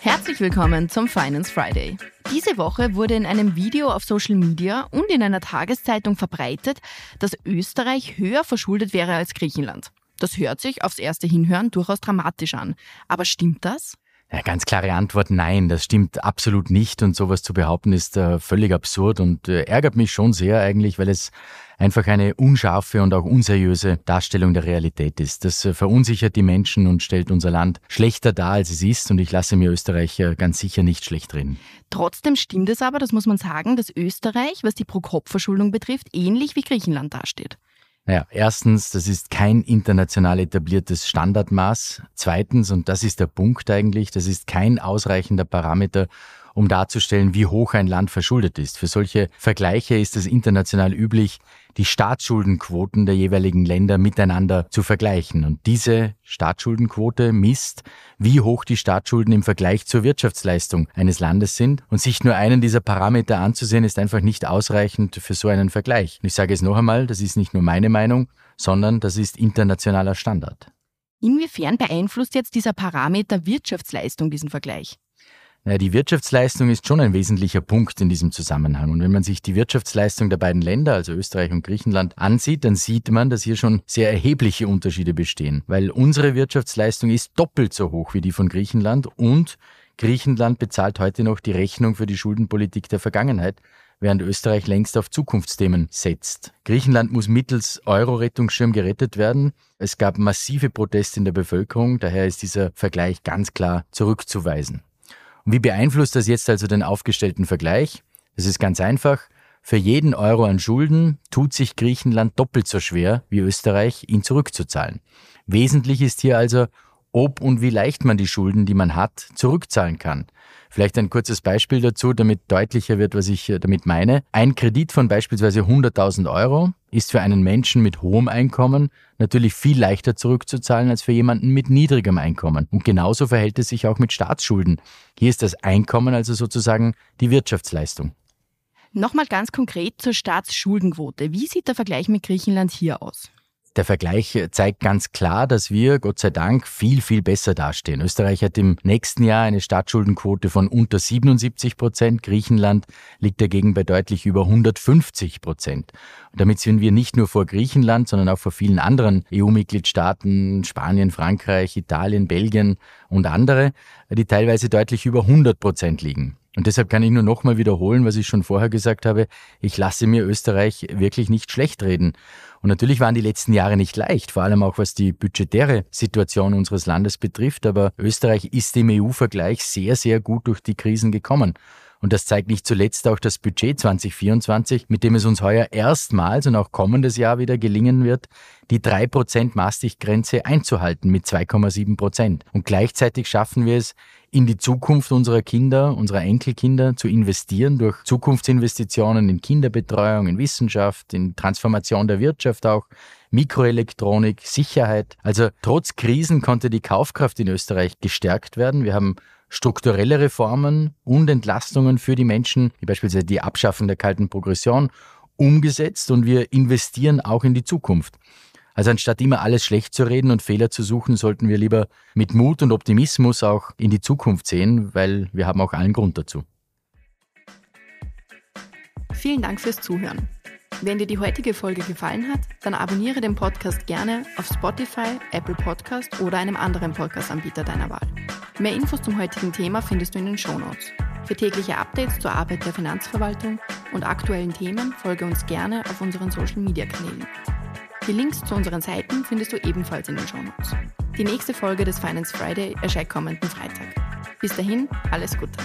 Herzlich willkommen zum Finance Friday. Diese Woche wurde in einem Video auf Social Media und in einer Tageszeitung verbreitet, dass Österreich höher verschuldet wäre als Griechenland. Das hört sich aufs erste Hinhören durchaus dramatisch an. Aber stimmt das? Ja, ganz klare Antwort, nein, das stimmt absolut nicht und sowas zu behaupten ist äh, völlig absurd und äh, ärgert mich schon sehr eigentlich, weil es einfach eine unscharfe und auch unseriöse Darstellung der Realität ist. Das äh, verunsichert die Menschen und stellt unser Land schlechter dar, als es ist und ich lasse mir Österreich äh, ganz sicher nicht schlecht reden. Trotzdem stimmt es aber, das muss man sagen, dass Österreich, was die Pro-Kopf-Verschuldung betrifft, ähnlich wie Griechenland dasteht. Naja, erstens, das ist kein international etabliertes Standardmaß. Zweitens, und das ist der Punkt eigentlich, das ist kein ausreichender Parameter, um darzustellen, wie hoch ein Land verschuldet ist. Für solche Vergleiche ist es international üblich, die Staatsschuldenquoten der jeweiligen Länder miteinander zu vergleichen. Und diese Staatsschuldenquote misst, wie hoch die Staatsschulden im Vergleich zur Wirtschaftsleistung eines Landes sind. Und sich nur einen dieser Parameter anzusehen, ist einfach nicht ausreichend für so einen Vergleich. Und ich sage es noch einmal, das ist nicht nur meine Meinung, sondern das ist internationaler Standard. Inwiefern beeinflusst jetzt dieser Parameter Wirtschaftsleistung diesen Vergleich? Naja, die Wirtschaftsleistung ist schon ein wesentlicher Punkt in diesem Zusammenhang. Und wenn man sich die Wirtschaftsleistung der beiden Länder, also Österreich und Griechenland, ansieht, dann sieht man, dass hier schon sehr erhebliche Unterschiede bestehen. Weil unsere Wirtschaftsleistung ist doppelt so hoch wie die von Griechenland und Griechenland bezahlt heute noch die Rechnung für die Schuldenpolitik der Vergangenheit, während Österreich längst auf Zukunftsthemen setzt. Griechenland muss mittels Euro-Rettungsschirm gerettet werden. Es gab massive Proteste in der Bevölkerung, daher ist dieser Vergleich ganz klar zurückzuweisen. Wie beeinflusst das jetzt also den aufgestellten Vergleich? Es ist ganz einfach. Für jeden Euro an Schulden tut sich Griechenland doppelt so schwer wie Österreich, ihn zurückzuzahlen. Wesentlich ist hier also, ob und wie leicht man die Schulden, die man hat, zurückzahlen kann. Vielleicht ein kurzes Beispiel dazu, damit deutlicher wird, was ich damit meine. Ein Kredit von beispielsweise 100.000 Euro ist für einen Menschen mit hohem Einkommen natürlich viel leichter zurückzuzahlen als für jemanden mit niedrigem Einkommen. Und genauso verhält es sich auch mit Staatsschulden. Hier ist das Einkommen also sozusagen die Wirtschaftsleistung. Nochmal ganz konkret zur Staatsschuldenquote. Wie sieht der Vergleich mit Griechenland hier aus? Der Vergleich zeigt ganz klar, dass wir, Gott sei Dank, viel, viel besser dastehen. Österreich hat im nächsten Jahr eine Staatsschuldenquote von unter 77 Prozent. Griechenland liegt dagegen bei deutlich über 150 Prozent. Und damit sind wir nicht nur vor Griechenland, sondern auch vor vielen anderen EU-Mitgliedstaaten, Spanien, Frankreich, Italien, Belgien und andere, die teilweise deutlich über 100 Prozent liegen. Und deshalb kann ich nur nochmal wiederholen, was ich schon vorher gesagt habe. Ich lasse mir Österreich wirklich nicht schlecht reden. Und natürlich waren die letzten Jahre nicht leicht, vor allem auch was die budgetäre Situation unseres Landes betrifft. Aber Österreich ist im EU-Vergleich sehr, sehr gut durch die Krisen gekommen. Und das zeigt nicht zuletzt auch das Budget 2024, mit dem es uns heuer erstmals und auch kommendes Jahr wieder gelingen wird, die 3% Maastricht-Grenze einzuhalten mit 2,7 Prozent. Und gleichzeitig schaffen wir es, in die Zukunft unserer Kinder, unserer Enkelkinder zu investieren durch Zukunftsinvestitionen in Kinderbetreuung, in Wissenschaft, in Transformation der Wirtschaft auch, Mikroelektronik, Sicherheit. Also trotz Krisen konnte die Kaufkraft in Österreich gestärkt werden. Wir haben strukturelle Reformen und Entlastungen für die Menschen, wie beispielsweise die Abschaffung der kalten Progression, umgesetzt und wir investieren auch in die Zukunft. Also anstatt immer alles schlecht zu reden und Fehler zu suchen, sollten wir lieber mit Mut und Optimismus auch in die Zukunft sehen, weil wir haben auch allen Grund dazu. Vielen Dank fürs Zuhören. Wenn dir die heutige Folge gefallen hat, dann abonniere den Podcast gerne auf Spotify, Apple Podcast oder einem anderen Podcast-Anbieter deiner Wahl. Mehr Infos zum heutigen Thema findest du in den Shownotes. Für tägliche Updates zur Arbeit der Finanzverwaltung und aktuellen Themen folge uns gerne auf unseren Social-Media-Kanälen. Die Links zu unseren Seiten findest du ebenfalls in den Shownotes. Die nächste Folge des Finance Friday erscheint kommenden Freitag. Bis dahin, alles Gute.